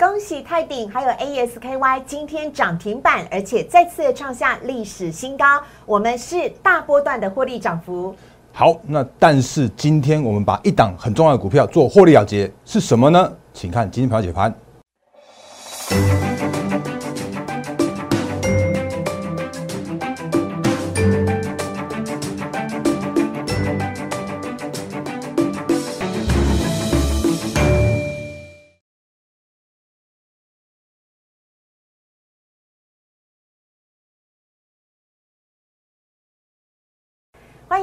恭喜泰鼎还有 ASKY 今天涨停板，而且再次创下历史新高。我们是大波段的获利涨幅。好，那但是今天我们把一档很重要的股票做获利了结，是什么呢？请看今天盘解盘。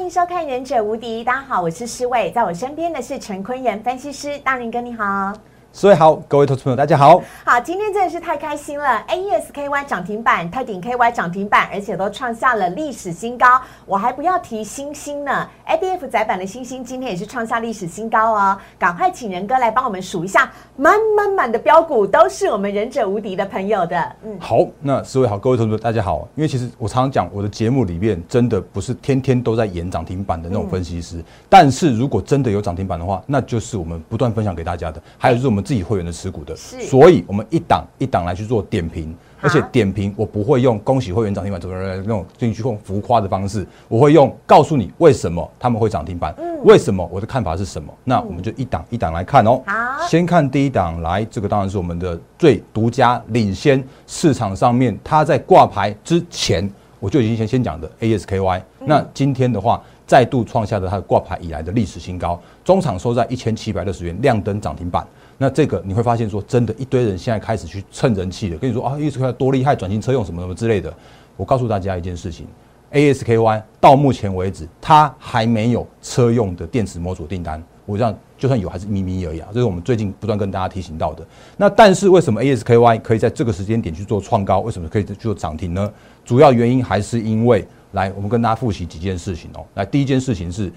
迎收看《忍者无敌》，大家好，我是施伟，在我身边的是陈坤仁分析师，大林哥你好。所以好，各位投资朋友，大家好。好，今天真的是太开心了，A E S K Y 涨停板，泰鼎 K Y 涨停板，而且都创下了历史新高。我还不要提星星呢，A B F 窄板的星星今天也是创下历史新高哦。赶快请仁哥来帮我们数一下，满满满的标股都是我们忍者无敌的朋友的。嗯，好，那四位好，各位投资朋友大家好。因为其实我常常讲，我的节目里面真的不是天天都在演涨停板的那种分析师，但是如果真的有涨停板的话，那就是我们不断分享给大家的，还有就是我们自己会员的持股的，所以我们一档一档来去做点评，而且点评我不会用恭喜会员涨停板怎么那种进去用浮夸的方式，我会用告诉你为什么他们会涨停板，为什么我的看法是什么，那我们就一档一档来看哦。好，先看第一档来，这个当然是我们的最独家领先市场上面，它在挂牌之前我就已经先先讲的 ASKY，那今天的话。再度创下了它挂牌以来的历史新高，中场收在一千七百六十元，亮灯涨停板。那这个你会发现说，真的，一堆人现在开始去蹭人气了，跟你说啊，一直看多厉害，转型车用什么什么之类的。我告诉大家一件事情，ASKY 到目前为止，它还没有车用的电池模组订单。我这样就算有，还是咪咪而已啊。这是我们最近不断跟大家提醒到的。那但是为什么 ASKY 可以在这个时间点去做创高？为什么可以去做涨停呢？主要原因还是因为。来，我们跟大家复习几件事情哦。来，第一件事情是，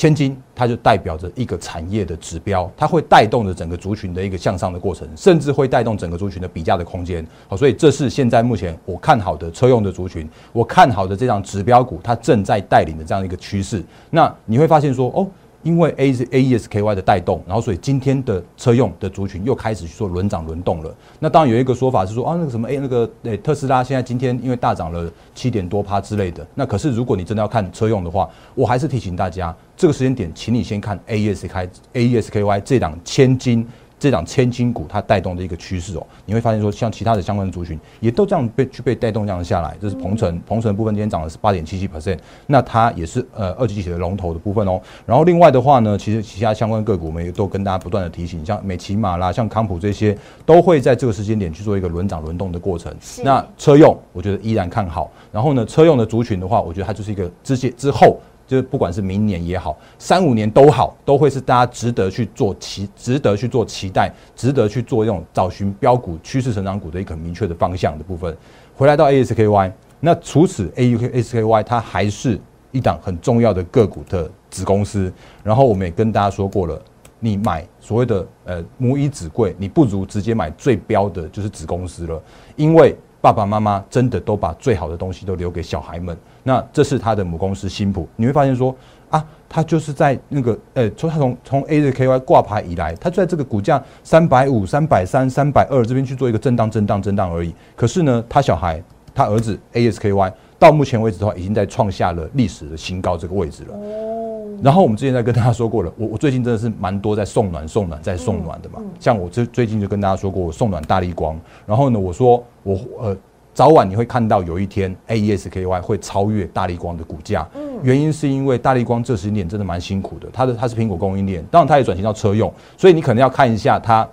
千金它就代表着一个产业的指标，它会带动着整个族群的一个向上的过程，甚至会带动整个族群的比价的空间。好，所以这是现在目前我看好的车用的族群，我看好的这张指标股，它正在带领的这样一个趋势。那你会发现说，哦。因为 A 是 A E S K Y 的带动，然后所以今天的车用的族群又开始去做轮涨轮动了。那当然有一个说法是说啊，那个什么 A 那个诶特斯拉现在今天因为大涨了七点多趴之类的。那可是如果你真的要看车用的话，我还是提醒大家，这个时间点，请你先看 A E S K A E S K Y 这档千金。这档千金股它带动的一个趋势哦，你会发现说，像其他的相关的族群也都这样被去被带动这样下来。这是鹏程，鹏程部分今天涨的是八点七七 percent，那它也是呃二级体的龙头的部分哦。然后另外的话呢，其实其他相关个股我们也都跟大家不断的提醒，像美骑马啦，像康普这些都会在这个时间点去做一个轮涨轮动的过程。那车用我觉得依然看好。然后呢，车用的族群的话，我觉得它就是一个之前之后。就是不管是明年也好，三五年都好，都会是大家值得去做期，值得去做期待，值得去做这种找寻标股、趋势成长股的一个明确的方向的部分。回来到 ASKY，那除此 AUKSKY 它还是一档很重要的个股的子公司。然后我们也跟大家说过了，你买所谓的呃母以子贵，你不如直接买最标的就是子公司了，因为。爸爸妈妈真的都把最好的东西都留给小孩们，那这是他的母公司新普，你会发现说啊，他就是在那个呃，从他从从 A 的 KY 挂牌以来，他就在这个股价三百五、三百三、三百二这边去做一个震荡、震荡、震荡而已。可是呢，他小孩，他儿子 ASKY 到目前为止的话，已经在创下了历史的新高这个位置了。然后我们之前在跟大家说过了，我我最近真的是蛮多在送暖送暖在送暖的嘛，像我最最近就跟大家说过，我送暖大力光，然后呢，我说我呃早晚你会看到有一天 A E S K Y 会超越大力光的股价，原因是因为大力光这十年真的蛮辛苦的，它的它是苹果供应链，当然它也转型到车用，所以你可能要看一下它。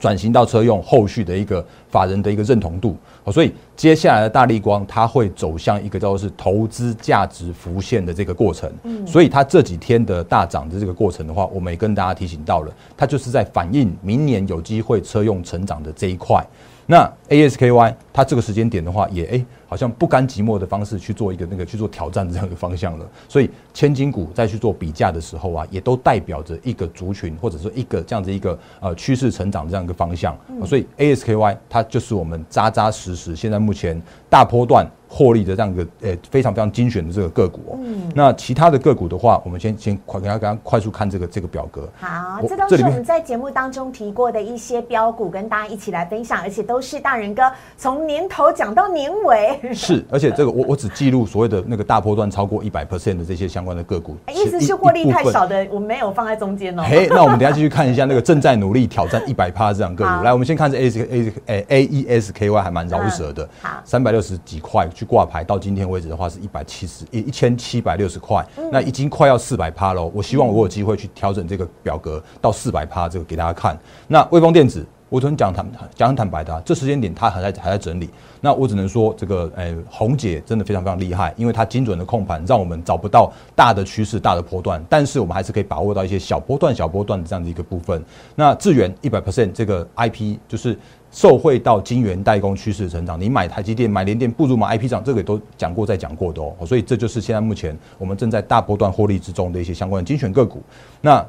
转型到车用后续的一个法人的一个认同度，所以接下来的大力光它会走向一个叫做是投资价值浮现的这个过程，所以它这几天的大涨的这个过程的话，我们也跟大家提醒到了，它就是在反映明年有机会车用成长的这一块。那 ASKY 它这个时间点的话，也诶好像不甘寂寞的方式去做一个那个去做挑战这样的方向了。所以千金股再去做比价的时候啊，也都代表着一个族群或者说一个这样子一个呃趋势成长这样一个方向。所以 ASKY 它就是我们扎扎实实现在目前大波段。获利的这样一个呃非常非常精选的这个个股哦。那其他的个股的话，我们先先快给大家快速看这个这个表格。好，我这都是我们在节目当中提过的一些标股，跟大家一起来分享，而且都是大人哥从年头讲到年尾。是，而且这个我我只记录所谓的那个大波段超过一百 percent 的这些相关的个股，意思是获利太少的，我没有放在中间哦。嘿，那我们等一下继续看一下那个正在努力挑战一百趴这样个好股。来，我们先看这 A S A 诶 A E S K Y 还蛮饶舌的，好三百六十几块去挂牌，到今天为止的话是一百七十一一千七百六十块，嗯那已经快要四百趴喽。我希望我有机会去调整这个表格到四百趴，这个给大家看。那微风电子。我昨天讲坦讲很坦白的、啊，这时间点它还在还在整理，那我只能说这个诶红姐真的非常非常厉害，因为她精准的控盘，让我们找不到大的趋势、大的波段，但是我们还是可以把握到一些小波段、小波段的这样的一个部分。那智源一百 percent 这个 IP 就是受惠到金元代工趋势成长，你买台积电、买联电，不如买 IP 涨，这个都讲过再讲过的哦。所以这就是现在目前我们正在大波段获利之中的一些相关的精选个股。那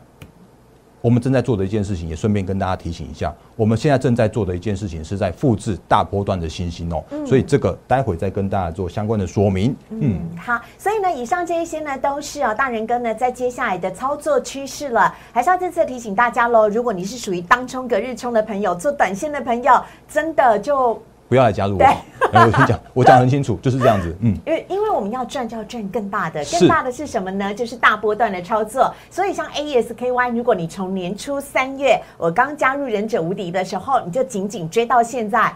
我们正在做的一件事情，也顺便跟大家提醒一下，我们现在正在做的一件事情是在复制大波段的新兴哦，所以这个待会再跟大家做相关的说明。嗯，嗯，好，所以呢，以上这一些呢，都是啊，大人哥呢在接下来的操作趋势了，还是要再次提醒大家喽。如果你是属于当冲隔日冲的朋友，做短线的朋友，真的就不要来加入我 我跟你讲，我讲得很清楚，就是这样子。嗯，因为因为我们要赚就要赚更大的，更大的是什么呢？就是大波段的操作。所以像 AESKY，如果你从年初三月我刚加入忍者无敌的时候，你就紧紧追到现在。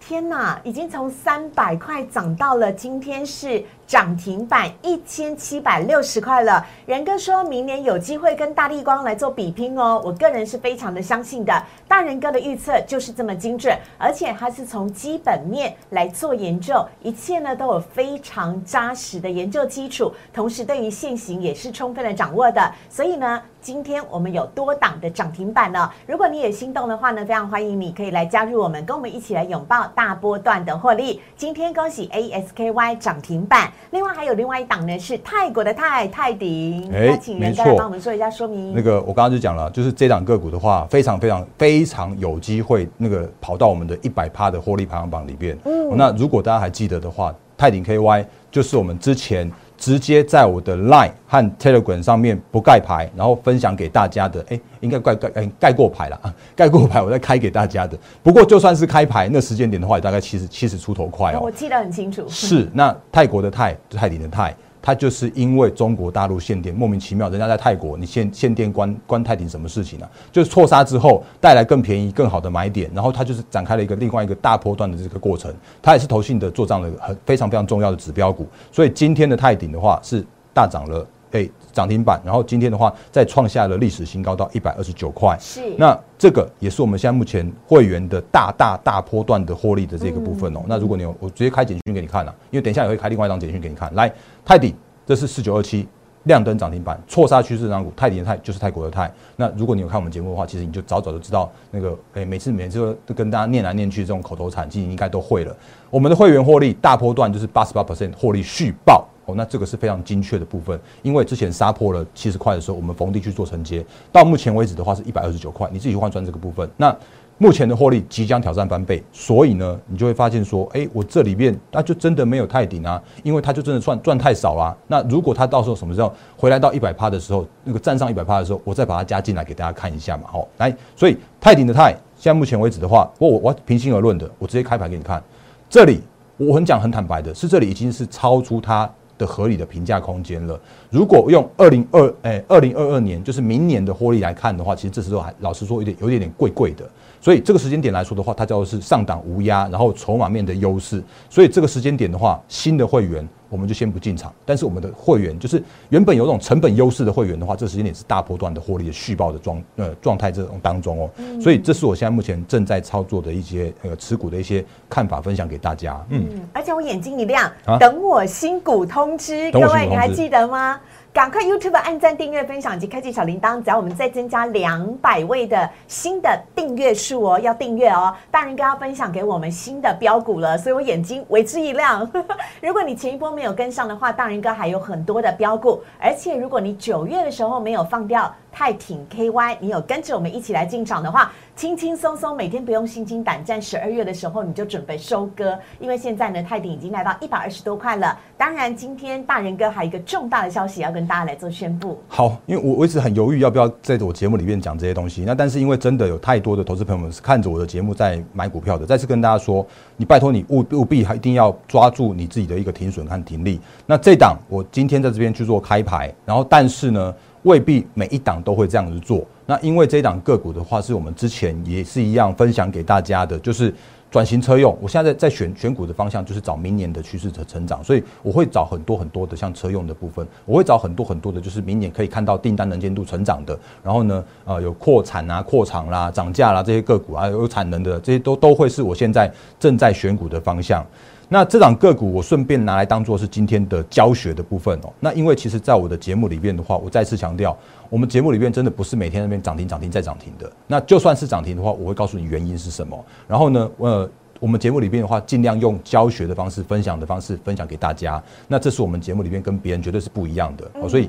天呐，已经从三百块涨到了今天是涨停板一千七百六十块了。仁哥说明年有机会跟大力光来做比拼哦，我个人是非常的相信的。大仁哥的预测就是这么精准，而且他是从基本面来做研究，一切呢都有非常扎实的研究基础，同时对于现行也是充分的掌握的。所以呢，今天我们有多档的涨停板呢。如果你也心动的话呢，非常欢迎你可以来加入我们，跟我们一起来拥抱大波段的获利。今天恭喜 ASKY 涨停板，另外还有另外一档呢是泰国的泰泰鼎，哎那请袁哥帮我们做一下说明。那个我刚刚就讲了，就是这档个股的话，非常非常非常有机会那个跑到我们的一百趴的获利排行榜里边。嗯，那如果大家还记得的话，泰鼎 KY 就是我们之前直接在我的 Line 和 Telegram 上面不盖牌，然后分享给大家的。哎、应该盖盖哎盖过牌了啊，盖过牌 我再开给大家的。不过就算是开牌那时间点的话，也大概七十七十出头快哦。我记得很清楚。是，那泰国的泰，泰鼎的泰，它就是因为中国大陆限电莫名其妙，人家在泰国你限限电关关泰鼎什么事情呢、就是错杀之后带来更便宜、更好的买点，然后它就是展开了一个另外一个大波段的这个过程，它也是投信的做账的很非常非常重要的指标股，所以今天的泰鼎的话是大涨了。哎，涨停板，然后今天的话再创下了历史新高到一百二十九块，是那这个也是我们现在目前会员的大大大波段的获利的这个部分哦。那如果你有，我直接开简讯给你看了、因为等一下也会开另外一张简讯给你看。来，泰鼎，这是四九二七亮灯涨停板，错杀趋势涨股，泰迪的泰就是泰国的泰。那如果你有看我们节目的话，其实你就早早就知道那个，诶，每次每次都跟大家念来念去这种口头禅，其实你应该都会了。我们的会员获利大波段就是八十八 percent 获利续报。哦，那这个是非常精确的部分，因为之前杀破了七十块的时候，我们逢低去做承接，到目前为止的话是一百二十九块，你自己去换算这个部分。那目前的获利即将挑战翻倍，所以呢，你就会发现说，哎、我这里面那就真的没有太顶啊，因为它就真的赚赚太少啦、那如果它到时候什么时候回来到一百趴的时候，那个站上一百趴的时候，我再把它加进来给大家看一下嘛。好，来，所以泰顶的泰，现在目前为止的话，我我我平心而论的，我直接开牌给你看，这里我很讲很坦白的，是这里已经是超出它。合理的评价空间了。如果用二零二哎二零二二年，就是明年的获利来看的话，其实这时候还老实说有点有点点贵贵的。所以这个时间点来说的话，它叫做是上档无压，然后筹码面的优势。所以这个时间点的话，新的会员我们就先不进场。但是我们的会员就是原本有种成本优势的会员的话，这个时间点是大波段的获利的续报的状呃状态这种当中哦。所以这是我现在目前正在操作的一些呃持股的一些看法，分享给大家。嗯。嗯，而且我眼睛一亮，啊等我新股通知，各位你还记得吗？赶快 YouTube 按赞、订阅、分享及开启小铃铛，只要我们再增加两百位的新的订阅数哦，要订阅哦。大人哥要分享给我们新的标股了，所以我眼睛为之一亮。如果你前一波没有跟上的话，大人哥还有很多的标股，而且如果你九月的时候没有放掉泰挺 KY，你有跟着我们一起来进场的话，轻轻松松每天不用心惊胆战。十二月的时候你就准备收割，因为现在呢泰鼎已经来到一百二十多块了。当然，今天大人哥还有一个重大的消息要跟大家来做宣布。好，因为我我一直很犹豫要不要在我节目里面讲这些东西。那但是因为真的有太多的投资朋友们是看着我的节目在买股票的，再次跟大家说，你拜托你务务必还一定要抓住你自己的一个停损和停利。那这档我今天在这边去做开牌，然后但是呢。未必每一档都会这样子做。那因为这一档个股的话，是我们之前也是一样分享给大家的，就是转型车用。我现在在选选股的方向，就是找明年的趋势的成长，所以我会找很多很多的像车用的部分，我会找很多很多的，就是明年可以看到订单能见度成长的。然后呢，呃，有扩产啊、扩厂啦、涨价啦这些个股啊，有产能的这些都都会是我现在正在选股的方向。那这档个股我顺便拿来当做是今天的教学的部分哦。那因为其实，在我的节目里面的话，我再次强调，我们节目里面真的不是每天那边涨停涨停再涨停的。那就算是涨停的话，我会告诉你原因是什么。然后呢，呃，我们节目里面的话，尽量用教学的方式、分享的方式分享给大家。那这是我们节目里面跟别人绝对是不一样的哦。所以。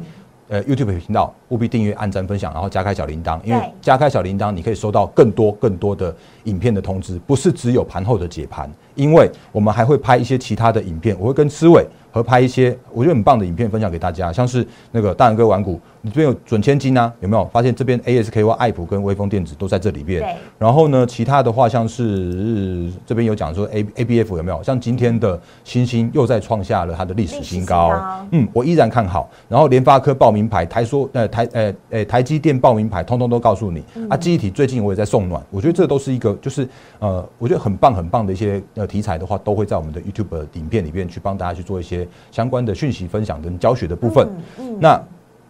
呃，YouTube 频道务必订阅、按赞、分享，然后加开小铃铛，因为加开小铃铛，你可以收到更多更多的影片的通知，不是只有盘后的解盘，因为我们还会拍一些其他的影片，我会跟思伟。合拍一些我觉得很棒的影片分享给大家，像是那个大人哥玩股，你这边有准千金啊？有没有发现这边 ASKY 爱普跟微风电子都在这里边？然后呢，其他的话像是这边有讲说 A ABF 有没有？像今天的星星又在创下了它的历史新高。嗯，我依然看好。然后联发科报名牌，台说呃台呃呃台积电报名牌，通通都告诉你。啊，记忆体最近我也在送暖，我觉得这都是一个就是呃我觉得很棒很棒的一些呃题材的话，都会在我们的 YouTube 影片里面去帮大家去做一些。相关的讯息分享跟教学的部分，那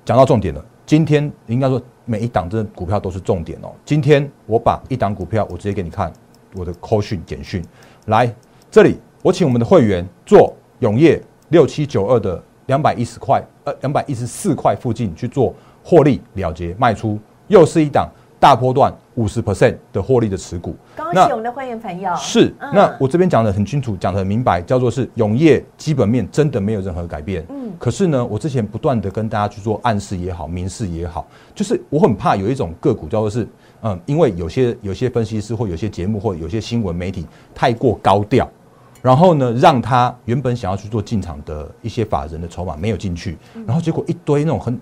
讲到重点了。今天应该说每一档的股票都是重点哦。今天我把一档股票，我直接给你看我的 call 讯简讯。来这里，我请我们的会员做永业六七九二的两百一十块，呃，两百一十四块附近去做获利了结卖出，又是一档。大波段五十 percent 的获利的持股，恭喜我们的会员朋友。是，那我这边讲的很清楚，讲的很明白，叫做是永业基本面真的没有任何改变。嗯，可是呢，我之前不断的跟大家去做暗示也好，明示也好，就是我很怕有一种个股叫做是，嗯，因为有些有些分析师或有些节目或有些新闻媒体太过高调，然后呢，让他原本想要去做进场的一些法人的筹码没有进去，然后结果一堆那种很。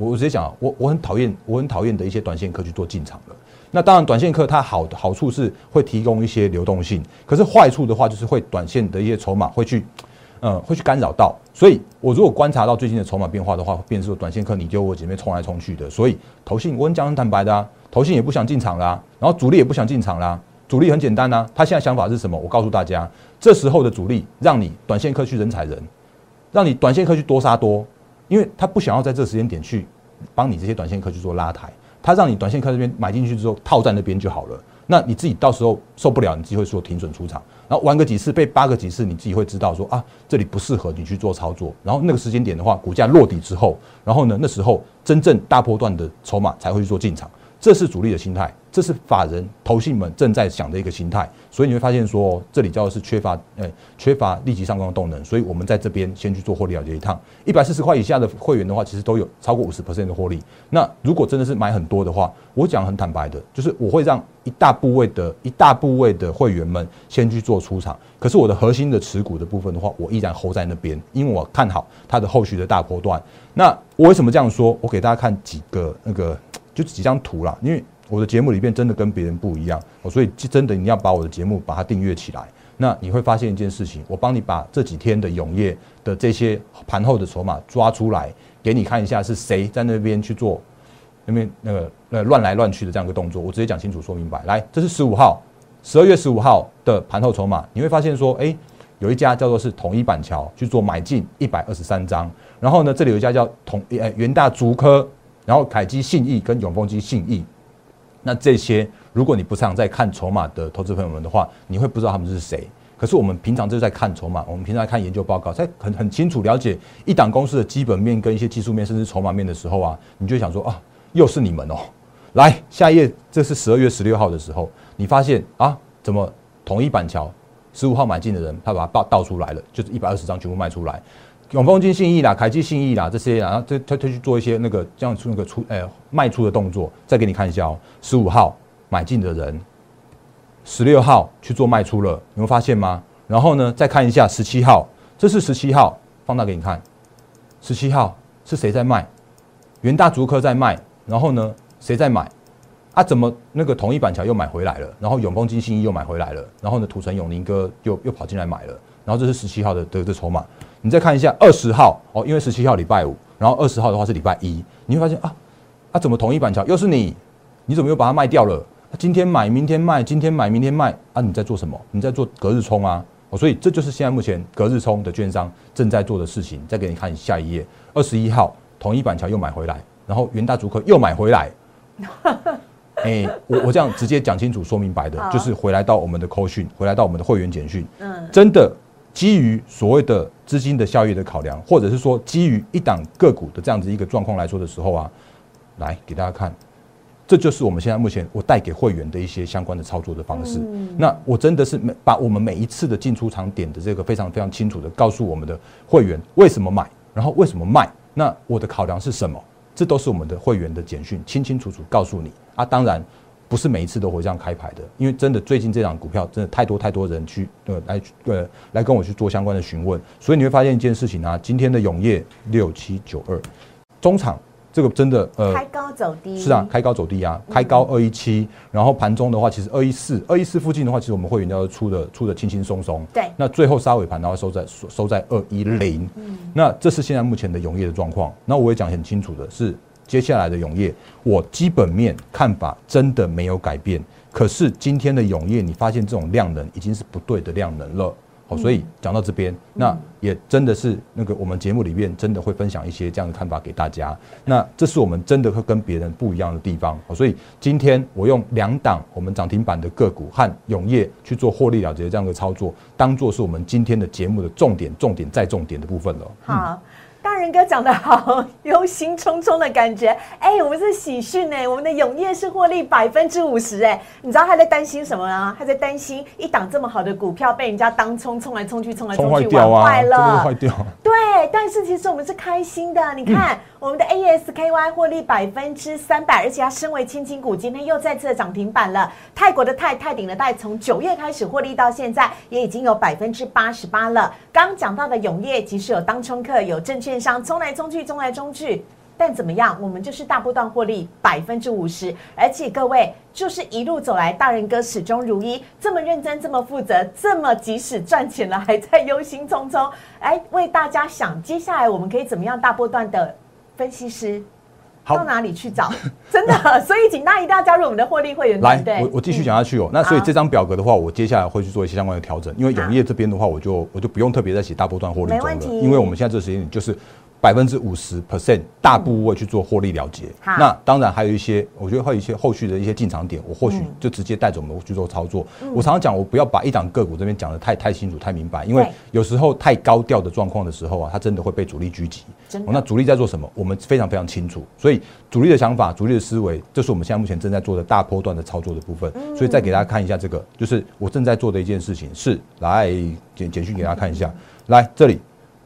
我我直接讲，我我很讨厌，我很讨厌的一些短线客去做进场的。那当然，短线客它好的好处是会提供一些流动性，可是坏处的话就是会短线的一些筹码会去，嗯，会去干扰到。所以我如果观察到最近的筹码变化的话，变成说短线客你丢我姐妹冲来冲去的。所以投信我很讲很坦白的啊，投信也不想进场啦，然后主力也不想进场啦。主力很简单呐，他现在想法是什么？我告诉大家，这时候的主力让你短线客去人踩人，让你短线客去多杀多。因为他不想要在这个时间点去帮你这些短线客去做拉抬，他让你短线客这边买进去之后套在那边就好了。那你自己到时候受不了，你自己会说停损出场，然后玩个几次被扒个几次，你自己会知道说啊这里不适合你去做操作。然后那个时间点的话，股价落底之后，然后呢那时候真正大波段的筹码才会去做进场，这是主力的心态。这是法人投信们正在想的一个心态，所以你会发现说，这里叫是缺乏，呃，缺乏立即上攻的动能，所以我们在这边先去做获利了结一趟。一百四十块以下的会员的话，其实都有超过五十 percent 的获利。那如果真的是买很多的话，我讲很坦白的，就是我会让一大部位的一大部位的会员们先去做出场。可是我的核心的持股的部分的话，我依然 hold 在那边，因为我看好它的后续的大波段。那我为什么这样说？我给大家看几个那个就几张图啦，因为。我的节目里面真的跟别人不一样，所以真的你要把我的节目把它订阅起来，那你会发现一件事情，我帮你把这几天的永业的这些盘后的筹码抓出来，给你看一下是谁在那边去做那边那个呃乱来乱去的这样一个动作，我直接讲清楚说明白。来，这是十五号，十二月十五号的盘后筹码，你会发现说，哎，有一家叫做是统一板桥去做买进一百二十三张，然后呢，这里有一家叫统呃元大竹科，然后凯基信义跟永丰基信义。那这些，如果你不常在看筹码的投资朋友们的话，你会不知道他们是谁。可是我们平常就在看筹码，我们平常在看研究报告，在很很清楚了解一档公司的基本面跟一些技术面，甚至筹码面的时候啊，你就想说啊，又是你们哦。来，下一页，这是十二月十六号的时候，你发现啊，怎么统一板桥十五号买进的人，他把它倒倒出来了，就是一百二十张全部卖出来。永丰金信义啦、凯基信义啦这些，然后他他他去做一些那个这样出那个出呃卖出的动作，再给你看一下哦。十五号买进的人，十六号去做卖出了，你会发现吗？然后呢，再看一下十七号，这是十七号，放大给你看，十七号是谁在卖？元大竹科在卖，然后呢，谁在买？啊，怎么那个统一板桥又买回来了？然后永丰金信义又买回来了，然后呢，土城永宁哥又又跑进来买了，然后这是十七号的的的筹码。你再看一下二十号哦，因为十七号礼拜五，然后二十号的话是礼拜一，你会发现啊，啊怎么同一板桥又是你？你怎么又把它卖掉了？今天买明天卖，今天买明天卖啊？你在做什么？你在做隔日冲啊？哦，所以这就是现在目前隔日冲的券商正在做的事情。再给你看下一页，二十一号同一板桥又买回来，然后元大竹科又买回来。哎，我我这样直接讲清楚、说明白的，就是回来到我们的扣讯，回来到我们的会员简讯。嗯，真的基于所谓的资金的效益的考量，或者是说基于一档个股的这样子一个状况来说的时候啊，来给大家看。这就是我们现在目前我带给会员的一些相关的操作的方式。那我真的是每把我们每一次的进出场点的这个非常非常清楚的告诉我们的会员为什么买，然后为什么卖，那我的考量是什么？这都是我们的会员的简讯，清清楚楚告诉你啊。当然不是每一次都会这样开牌的，因为真的最近这档股票真的太多太多人去呃来呃来跟我去做相关的询问，所以你会发现一件事情啊，今天的永业六七九二中场。这个真的呃，开高走低是啊，开高走低啊，开高二一七，然后盘中的话，其实二一四、二一四附近的话，其实我们会员要出的出的轻轻松松。对，那最后杀尾盘，然后收在收收在二一零。嗯，那这是现在目前的永业的状况。那我也讲很清楚的是，接下来的永业，我基本面看法真的没有改变。可是今天的永业，你发现这种量能已经是不对的量能了。好，所以讲到这边，那也真的是那个我们节目里面真的会分享一些这样的看法给大家。那这是我们真的会跟别人不一样的地方。好，所以今天我用两档我们涨停板的个股和永业去做获利了结这样的操作，当做是我们今天的节目的重点、重点再重点的部分了。好。大人哥讲的好，忧心忡忡的感觉。哎，我们是喜讯哎，我们的永业是获利百分之五十哎。你知道他在担心什么啊？他在担心一档这么好的股票被人家当冲冲来冲去，冲来冲去玩坏了，坏掉。对，但是其实我们是开心的。你看，我们的 ASKY 获利百分之三百，而且它身为千金股，今天又再次的涨停板了。泰国的泰泰鼎的泰，从九月开始获利到现在，也已经有百分之八十八了。刚讲到的永业，即使有当冲客，有证券。券商冲来冲去，冲来冲去，但怎么样？我们就是大波段获利百分之五十，而且各位就是一路走来，大人哥始终如一，这么认真，这么负责，这么即使赚钱了，还在忧心忡忡，哎，为大家想接下来我们可以怎么样大波段的分析师到哪里去找？真的，所以请大家一定要加入我们的获利会员团队。我我继续讲下去哦。那所以这张表格的话，我接下来会去做一些相关的调整，因为永业这边的话，我就我就不用特别再写大波段获利没问题，因为我们现在这个时间就是。百分之五十 percent 大部位去做获利了结，那当然还有一些，我觉得会有一些后续的一些进场点，我或许就直接带着我们去做操作。我常常讲，我不要把一档个股这边讲的太太清楚、太明白，因为有时候太高调的状况的时候啊，它真的会被主力狙击。那主力在做什么？我们非常非常清楚，所以主力的想法、主力的思维，这是我们现在目前正在做的大波段的操作的部分。所以再给大家看一下这个，就是我正在做的一件事情，是来简简讯给大家看一下，来这里。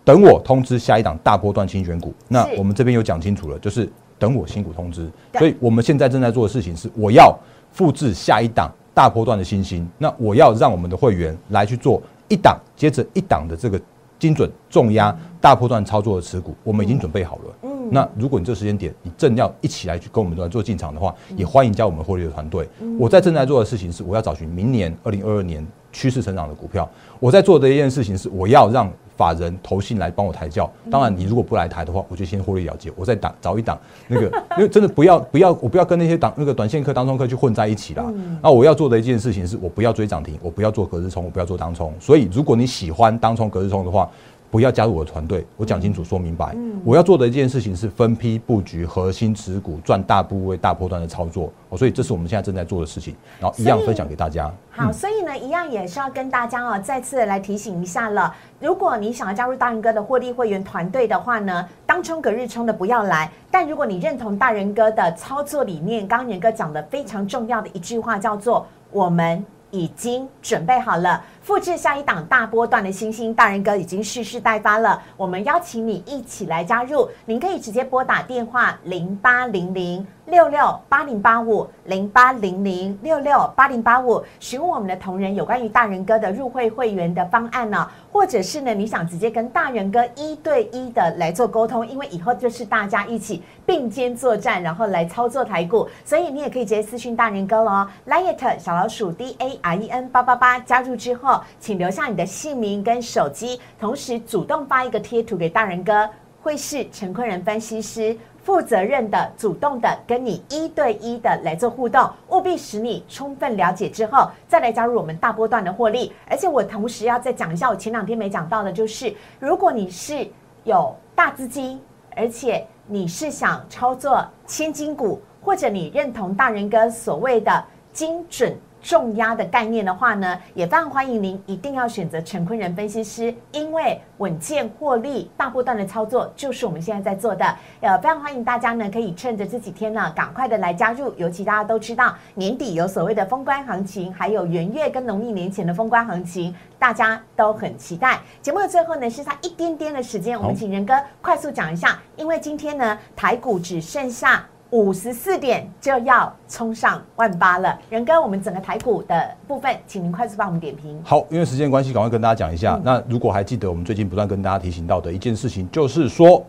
等我通知下一档大波段精选股，那我们这边有讲清楚了，就是等我新股通知。所以我们现在正在做的事情是，我要复制下一档大波段的新星，那我要让我们的会员来去做一档接着一档的这个精准重压大波段操作的持股，我们已经准备好了。嗯，那如果你这个时间点你正要一起来去跟我们来做进场的话，也欢迎加我们获利的团队。我在正在做的事情是，我要找寻明年二零二二年趋势成长的股票。我在做的一件事情是，我要让法人投信来帮我抬轿，当然你如果不来抬的话，我就先获利了结。我再挡找一挡那个，因为真的不要不要，我不要跟那些挡那个短线客、当冲客去混在一起啦。那我要做的一件事情是，我不要追涨停，我不要做隔日冲，我不要做当冲。所以如果你喜欢当冲、隔日冲的话，不要加入我的团队，我讲清楚说明白。嗯我要做的一件事情是分批布局核心持股，赚大部位、大波段的操作。哦，所以这是我们现在正在做的事情，然后一样分享给大家。好，所以呢，一样也是要跟大家哦，再次来提醒一下了。如果你想要加入大人哥的获利会员团队的话呢，当冲隔日冲的不要来。但如果你认同大人哥的操作理念，刚刚年哥讲的非常重要的一句话叫做“我们”。已经准备好了，复制下一档大波段的新星，大人哥已经蓄势待发了。我们邀请你一起来加入，您可以直接拨打电话零八零零六六八零八五零八零零六六八零八五，询问我们的同仁有关于大人哥的入会会员的方案呢，或者是呢你想直接跟大人哥一对一的来做沟通，因为以后就是大家一起并肩作战，然后来操作台股，所以你也可以直接私讯大人哥喽，liet 小老鼠 d a r e n 八八八加入之后。请留下你的姓名跟手机，同时主动发一个贴图给大人哥，会是陈坤仁分析师负责任的、主动的跟你一对一的来做互动，务必使你充分了解之后，再来加入我们大波段的获利。而且我同时要再讲一下，我前两天没讲到的，就是如果你是有大资金，而且你是想操作千金股，或者你认同大人哥所谓的精准。重压的概念的话呢，也非常欢迎您一定要选择陈坤仁分析师，因为稳健获利、大波段的操作就是我们现在在做的。呃，非常欢迎大家呢，可以趁着这几天呢，赶快的来加入。尤其大家都知道年底有所谓的封关行情，还有元月跟农历年前的封关行情，大家都很期待。节目的最后呢，是差一点点的时间，我们请仁哥快速讲一下，因为今天呢，台股只剩下。五十四点就要冲上万八了，仁哥，我们整个台股的部分，请您快速帮我们点评。好，因为时间关系，赶快跟大家讲一下。那如果还记得我们最近不断跟大家提醒到的一件事情，就是说，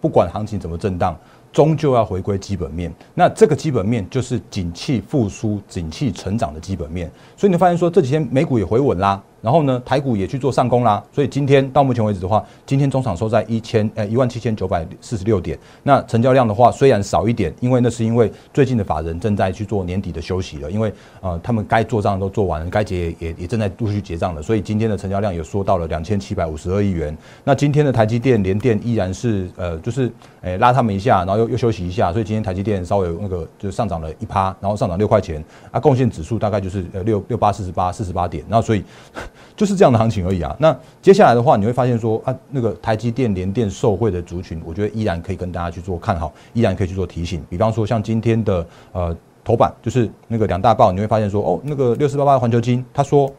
不管行情怎么震荡。终究要回归基本面，那这个基本面就是景气复苏、景气成长的基本面。所以你发现说这几天美股也回稳啦，然后呢台股也去做上攻啦。所以今天到目前为止的话，今天中场收在一千呃一万七千九百四十六点。那成交量的话虽然少一点，因为那是因为最近的法人正在去做年底的休息了，因为呃他们该做账都做完了，该结也也正在陆续结账了。所以今天的成交量也缩到了两千七百五十二亿元。那今天的台积电、联电依然是呃就是诶拉他们一下，然后。又又休息一下，所以今天台积电稍微那个就上涨了一趴，然后上涨六块钱，啊，贡献指数大概就是呃六六八四十八四十八点，然后所以就是这样的行情而已啊。那接下来的话，你会发现说啊，那个台积电联电受惠的族群，我觉得依然可以跟大家去做看好，依然可以去做提醒。比方说像今天的呃头版，就是那个两大报，你会发现说哦，那个六四八八环球金，他说。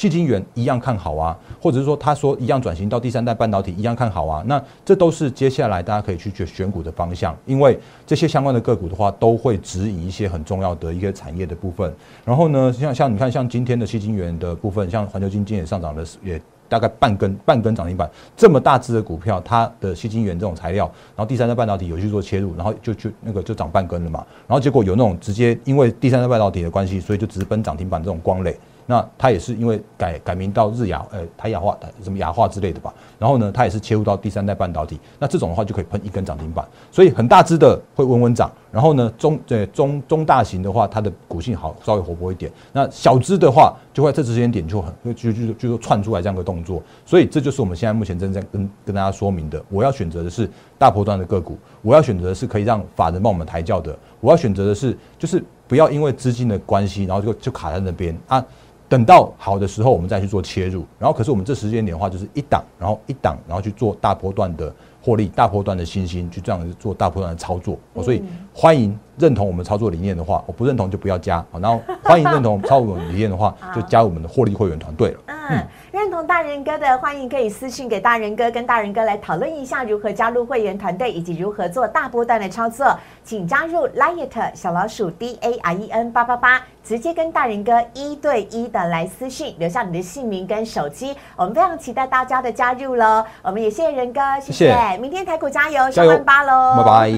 细晶圆一样看好啊，或者是说他说一样转型到第三代半导体一样看好啊，那这都是接下来大家可以去选选股的方向，因为这些相关的个股的话，都会指引一些很重要的一个产业的部分。然后呢，像像你看，像今天的细晶圆的部分，像环球金今也上涨了，也大概半根半根涨停板，这么大只的股票，它的细晶圆这种材料，然后第三代半导体有去做切入，然后就就那个就涨半根了嘛。然后结果有那种直接因为第三代半导体的关系，所以就直奔涨停板这种光磊。那它也是因为改改名到日亚，呃，台亚化，什么亚化之类的吧。然后呢，它也是切入到第三代半导体。那这种的话就可以喷一根涨停板。所以很大只的会稳稳涨。然后呢，中对中中大型的话，它的股性好，稍微活泼一点。那小只的话，就会在这时间点就很就就就说窜出来这样的动作。所以这就是我们现在目前正在跟跟大家说明的。我要选择的是大波段的个股，我要选择的是可以让法人帮我们抬轿的。我要选择的是就是不要因为资金的关系，然后就就卡在那边啊。等到好的时候，我们再去做切入。然后，可是我们这时间点的话，就是一档，然后一档，然后去做大波段的获利，大波段的信心，去这样做大波段的操作。所以，欢迎认同我们操作理念的话，我不认同就不要加。好，然后欢迎认同操作理念的话，就加入我们的获利会员团队了。嗯。认同大人哥的，欢迎可以私信给大人哥，跟大人哥来讨论一下如何加入会员团队，以及如何做大波段的操作。请加入 Liet 小老鼠 D A R E N 八八八，直接跟大人哥一对一的来私信，留下你的姓名跟手机。我们非常期待大家的加入喽！我们也谢谢仁哥，谢谢。明天台股加油，上万八喽！拜拜。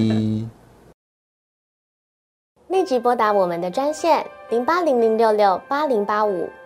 立即拨打我们的专线零八零零六六八零八五。